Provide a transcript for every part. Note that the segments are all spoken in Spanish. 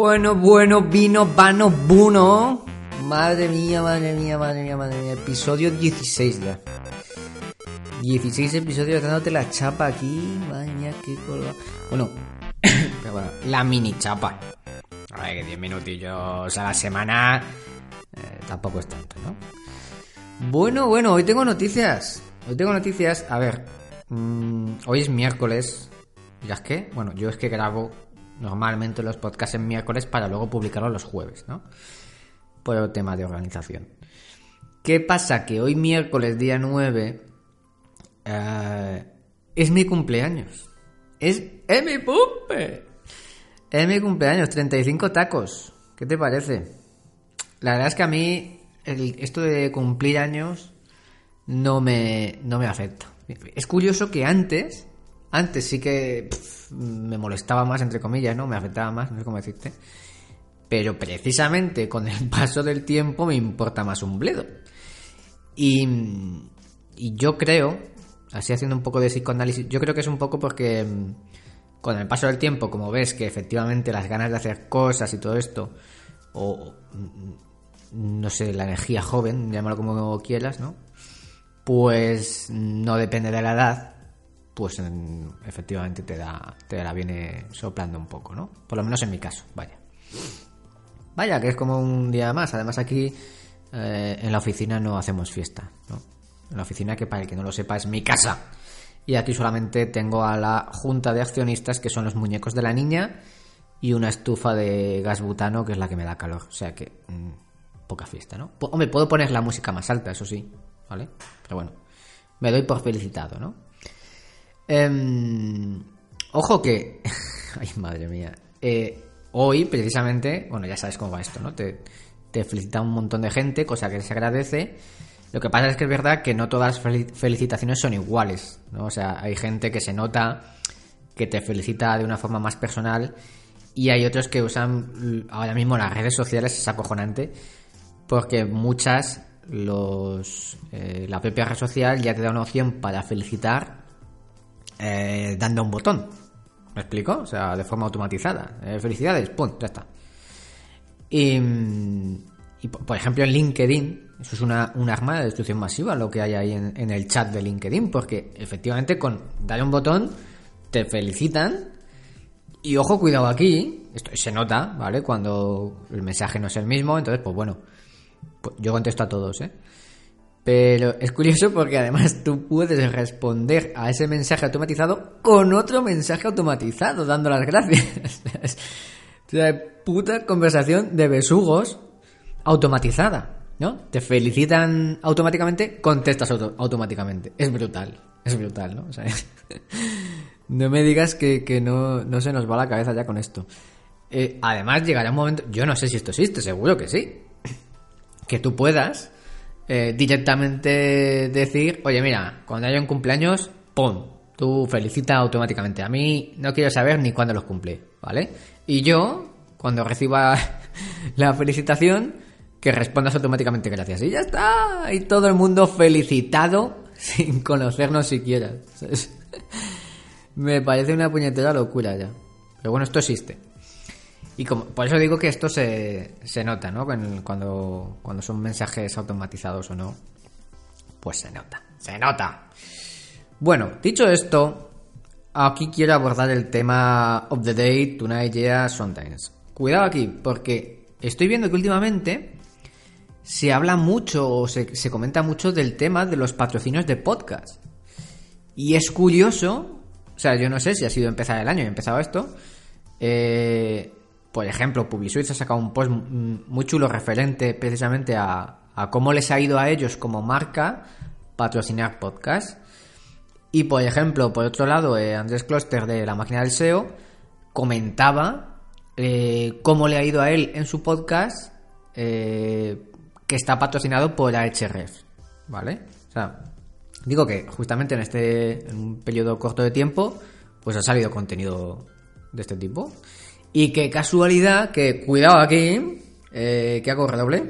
Bueno, bueno, vino, vano, buno. Madre mía, madre mía, madre mía, madre mía. Episodio 16 ya. 16 episodios dándote la chapa aquí. Madre mía, qué colga. Bueno, la mini chapa. A ver, que 10 minutillos a la semana. eh, tampoco es tanto, ¿no? Bueno, bueno, hoy tengo noticias. Hoy tengo noticias. A ver, mm, hoy es miércoles. ¿Dirás qué? Bueno, yo es que grabo normalmente los podcasts en miércoles para luego publicarlos los jueves, ¿no? Por tema de organización. ¿Qué pasa? Que hoy miércoles, día 9, eh, es mi cumpleaños. Es, es mi cumple. Es mi cumpleaños, 35 tacos. ¿Qué te parece? La verdad es que a mí esto de cumplir años no me, no me afecta. Es curioso que antes, antes sí que me molestaba más, entre comillas, ¿no? Me afectaba más, no sé cómo decirte. Pero precisamente con el paso del tiempo me importa más un bledo. Y, y yo creo, así haciendo un poco de psicoanálisis, yo creo que es un poco porque mm, con el paso del tiempo, como ves que efectivamente las ganas de hacer cosas y todo esto, o mm, no sé, la energía joven, llámalo como quieras, ¿no? Pues no depende de la edad, pues en- efectivamente te da, te la viene soplando un poco, ¿no? Por lo menos en mi caso, vaya. Vaya, que es como un día más. Además aquí eh, en la oficina no hacemos fiesta, ¿no? En la oficina, que para el que no lo sepa, es mi casa. Y aquí solamente tengo a la junta de accionistas, que son los muñecos de la niña, y una estufa de gas butano, que es la que me da calor. O sea que mm, poca fiesta, ¿no? Po- Hombre, puedo poner la música más alta, eso sí, ¿vale? Pero bueno, me doy por felicitado, ¿no? Em, ojo que. Ay, madre mía. Eh, hoy, precisamente, bueno, ya sabes cómo va esto, ¿no? Te, te felicita un montón de gente, cosa que se agradece. Lo que pasa es que es verdad que no todas las fel- felicitaciones son iguales, ¿no? O sea, hay gente que se nota que te felicita de una forma más personal y hay otros que usan ahora mismo las redes sociales, es acojonante, porque muchas, los eh, la propia red social ya te da una opción para felicitar eh, dando un botón. ¿Me explico? O sea, de forma automatizada. Eh, felicidades, pum, ya está. Y, mm, por ejemplo, en LinkedIn, eso es una, un arma de destrucción masiva lo que hay ahí en, en el chat de LinkedIn, porque efectivamente con darle un botón te felicitan. Y ojo, cuidado aquí, esto se nota, ¿vale? Cuando el mensaje no es el mismo, entonces, pues bueno, pues yo contesto a todos, ¿eh? Pero es curioso porque además tú puedes responder a ese mensaje automatizado con otro mensaje automatizado, dando las gracias. o sea, puta conversación de besugos automatizada, ¿no? Te felicitan automáticamente, contestas auto- automáticamente. Es brutal, es brutal, ¿no? O sea, no me digas que, que no, no se nos va la cabeza ya con esto. Eh, además, llegará un momento, yo no sé si esto existe, seguro que sí, que tú puedas eh, directamente decir, oye, mira, cuando haya un cumpleaños, ¡pum! Tú felicita automáticamente. A mí no quiero saber ni cuándo los cumple, ¿vale? Y yo, cuando reciba la felicitación, que respondas automáticamente gracias. Y ya está. Y todo el mundo felicitado sin conocernos siquiera. Me parece una puñetera locura ya. Pero bueno, esto existe. Y como, por eso digo que esto se, se nota, ¿no? Cuando, cuando, son mensajes automatizados o no, pues se nota. Se nota. Bueno, dicho esto, aquí quiero abordar el tema of the day, tonight, yeah, sometimes. Cuidado aquí, porque estoy viendo que últimamente se habla mucho o se, se comenta mucho del tema de los patrocinios de podcast. Y es curioso, o sea, yo no sé si ha sido empezar el año y he empezado esto. eh, por ejemplo, Publisuit ha sacado un post muy chulo referente precisamente a, a cómo les ha ido a ellos como marca patrocinar podcast. Y por ejemplo, por otro lado, eh, Andrés Kloster de la máquina del SEO comentaba eh, cómo le ha ido a él en su podcast eh, que está patrocinado por Ahrefs, ¿vale? O sea, digo que justamente en este en un periodo corto de tiempo, pues ha salido contenido de este tipo. Y qué casualidad que, cuidado aquí, eh, que hago redoble.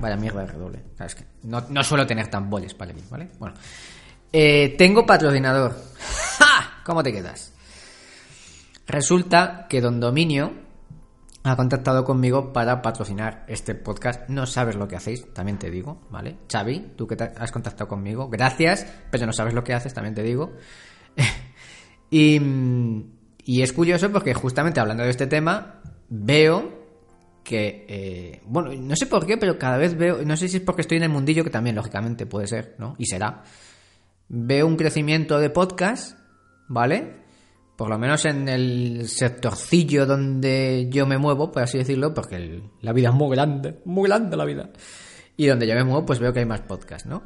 Vaya mierda de redoble. O sea, es que no, no suelo tener tambores para aquí, ¿vale? Bueno. Eh, tengo patrocinador. ¡Ja! ¿Cómo te quedas? Resulta que Don Dominio ha contactado conmigo para patrocinar este podcast. No sabes lo que hacéis, también te digo, ¿vale? Xavi, tú que has contactado conmigo, gracias, pero no sabes lo que haces, también te digo. y, y, es curioso porque justamente hablando de este tema, veo que, eh, bueno, no sé por qué, pero cada vez veo, no sé si es porque estoy en el mundillo, que también lógicamente puede ser, ¿no? Y será. Veo un crecimiento de podcast, ¿vale? por lo menos en el sectorcillo donde yo me muevo, por así decirlo, porque la vida es muy grande, muy grande la vida. Y donde yo me muevo, pues veo que hay más podcasts, ¿no?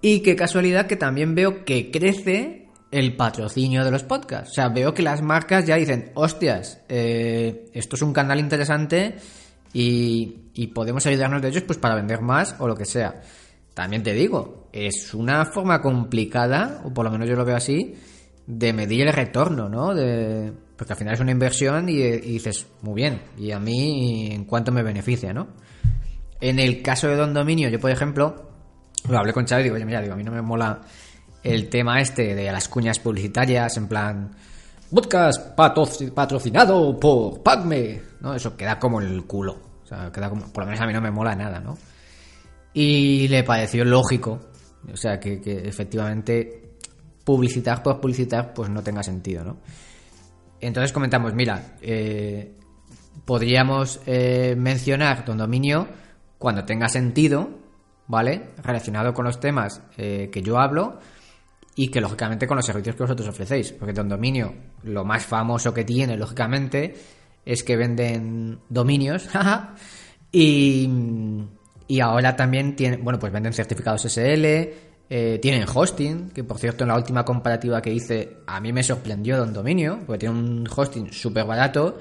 Y qué casualidad que también veo que crece el patrocinio de los podcasts. O sea, veo que las marcas ya dicen, hostias, eh, esto es un canal interesante y, podemos ayudarnos de ellos pues para vender más o lo que sea. También te digo, es una forma complicada, o por lo menos yo lo veo así, de medir el retorno, ¿no? De, porque al final es una inversión y, dices, muy bien, y a mí en cuánto me beneficia, ¿no? En el caso de Don Dominio, yo por ejemplo, lo hablé con Xavi y digo, oye, mira, digo, a mí no me mola el tema este de las cuñas publicitarias, en plan, podcast patrocinado por Pacme, ¿no? Eso queda como el culo, o sea, queda como, por lo menos a mí no me mola nada, ¿no? Y le pareció lógico, o sea, que, efectivamente publicitar por publicitar pues no tenga sentido, ¿no? Entonces comentamos, mira, eh, podríamos eh, mencionar Don Dominio cuando tenga sentido, ¿vale? Relacionado con los temas eh, que yo hablo y que lógicamente con los servicios que vosotros ofrecéis. Porque Don Dominio, lo más famoso que tiene, lógicamente, es que venden dominios, y, y ahora también tienen, bueno, pues venden certificados SL, eh, tienen hosting, que por cierto en la última comparativa que hice a mí me sorprendió Don Dominio, porque tiene un hosting súper barato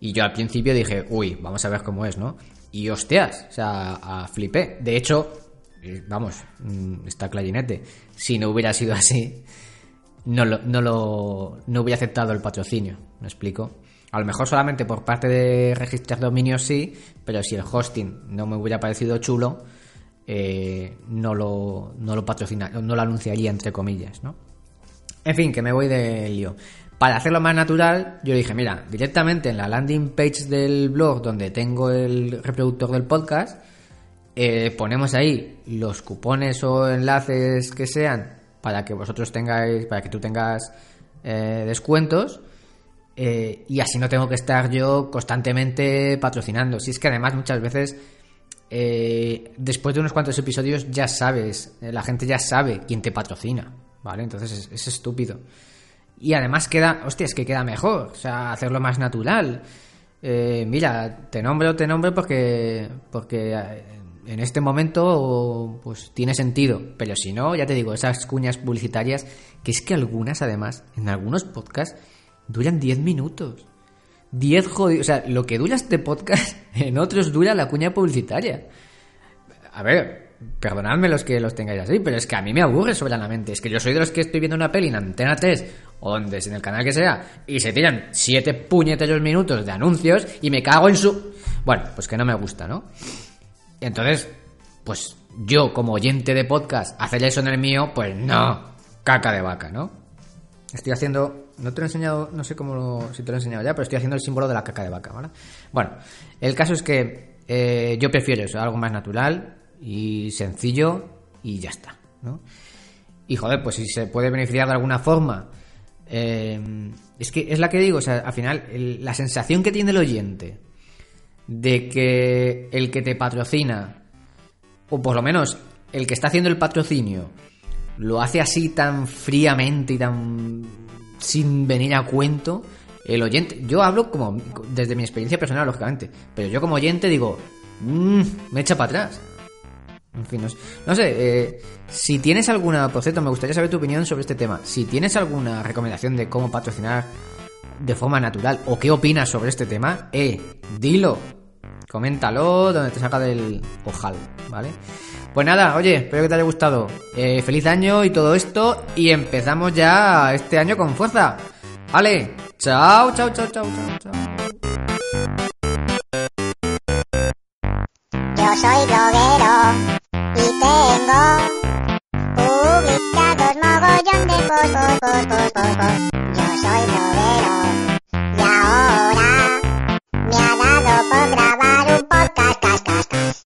y yo al principio dije, uy, vamos a ver cómo es, ¿no? Y hostias, o sea, a flipé. De hecho, vamos, mm, está clarinete. Si no hubiera sido así, no, lo, no, lo, no hubiera aceptado el patrocinio, ¿me explico? A lo mejor solamente por parte de registrar dominios sí, pero si el hosting no me hubiera parecido chulo, eh, no, lo, no lo patrocina, no lo anunciaría entre comillas, ¿no? En fin, que me voy de lío. Para hacerlo más natural, yo dije, mira, directamente en la landing page del blog donde tengo el reproductor del podcast, eh, ponemos ahí los cupones o enlaces que sean para que vosotros tengáis, para que tú tengas eh, descuentos. y así no tengo que estar yo constantemente patrocinando. Si es que además muchas veces eh, después de unos cuantos episodios ya sabes, eh, la gente ya sabe quién te patrocina, ¿vale? Entonces es, estúpido. Y además queda, hostia, es que queda mejor, o sea, hacerlo más natural. Eh, mira, te nombro, te nombro porque, porque en este momento pues tiene sentido, pero si no, ya te digo, esas cuñas publicitarias, que es que algunas además, en algunos podcasts, duran 10 minutos. 10 jodidos. O sea, lo que dura este podcast, en otros dura la cuña publicitaria. A ver, perdonadme los que los tengáis así, pero es que a mí me aburre soberanamente. Es que yo soy de los que estoy viendo una peli en Antena 3 o donde en el canal que sea y se tiran 7 puñeteros minutos de anuncios y me cago en su. Bueno, pues que no me gusta, ¿no? Entonces, pues yo como oyente de podcast, hacer eso en el mío, pues no, caca de vaca, ¿no? Estoy haciendo no te lo he enseñado, no sé cómo si te lo he enseñado ya, pero estoy haciendo el símbolo de la caca de vaca, ¿vale? Bueno, el caso es que eh, yo prefiero eso, algo más natural y sencillo y ya está, ¿no? Y joder, pues si se puede beneficiar de alguna forma, eh, es que es la que digo, o sea, al final, la sensación que tiene el oyente de que el que te patrocina, o por lo menos el que está haciendo el patrocinio, lo hace así tan fríamente y tan sin venir a cuento el oyente. Yo hablo como desde mi experiencia personal, lógicamente, pero yo como oyente digo, mmm, me echa para atrás. En fin, no, sé, eh, si tienes alguna, por me gustaría saber tu opinión sobre este tema. Si tienes alguna recomendación de cómo patrocinar de forma natural o qué opinas sobre este tema, eh, dilo, coméntalo donde te saca del ojal, ¿vale? Pues nada, oye, espero que te haya gustado. Eh, feliz año y todo esto. Y empezamos ya este año con fuerza. Vale, chao, chao, chao, chao, chao, chao. Yo soy bloguero y tengo publicados mogollón de post, post, post, post, post.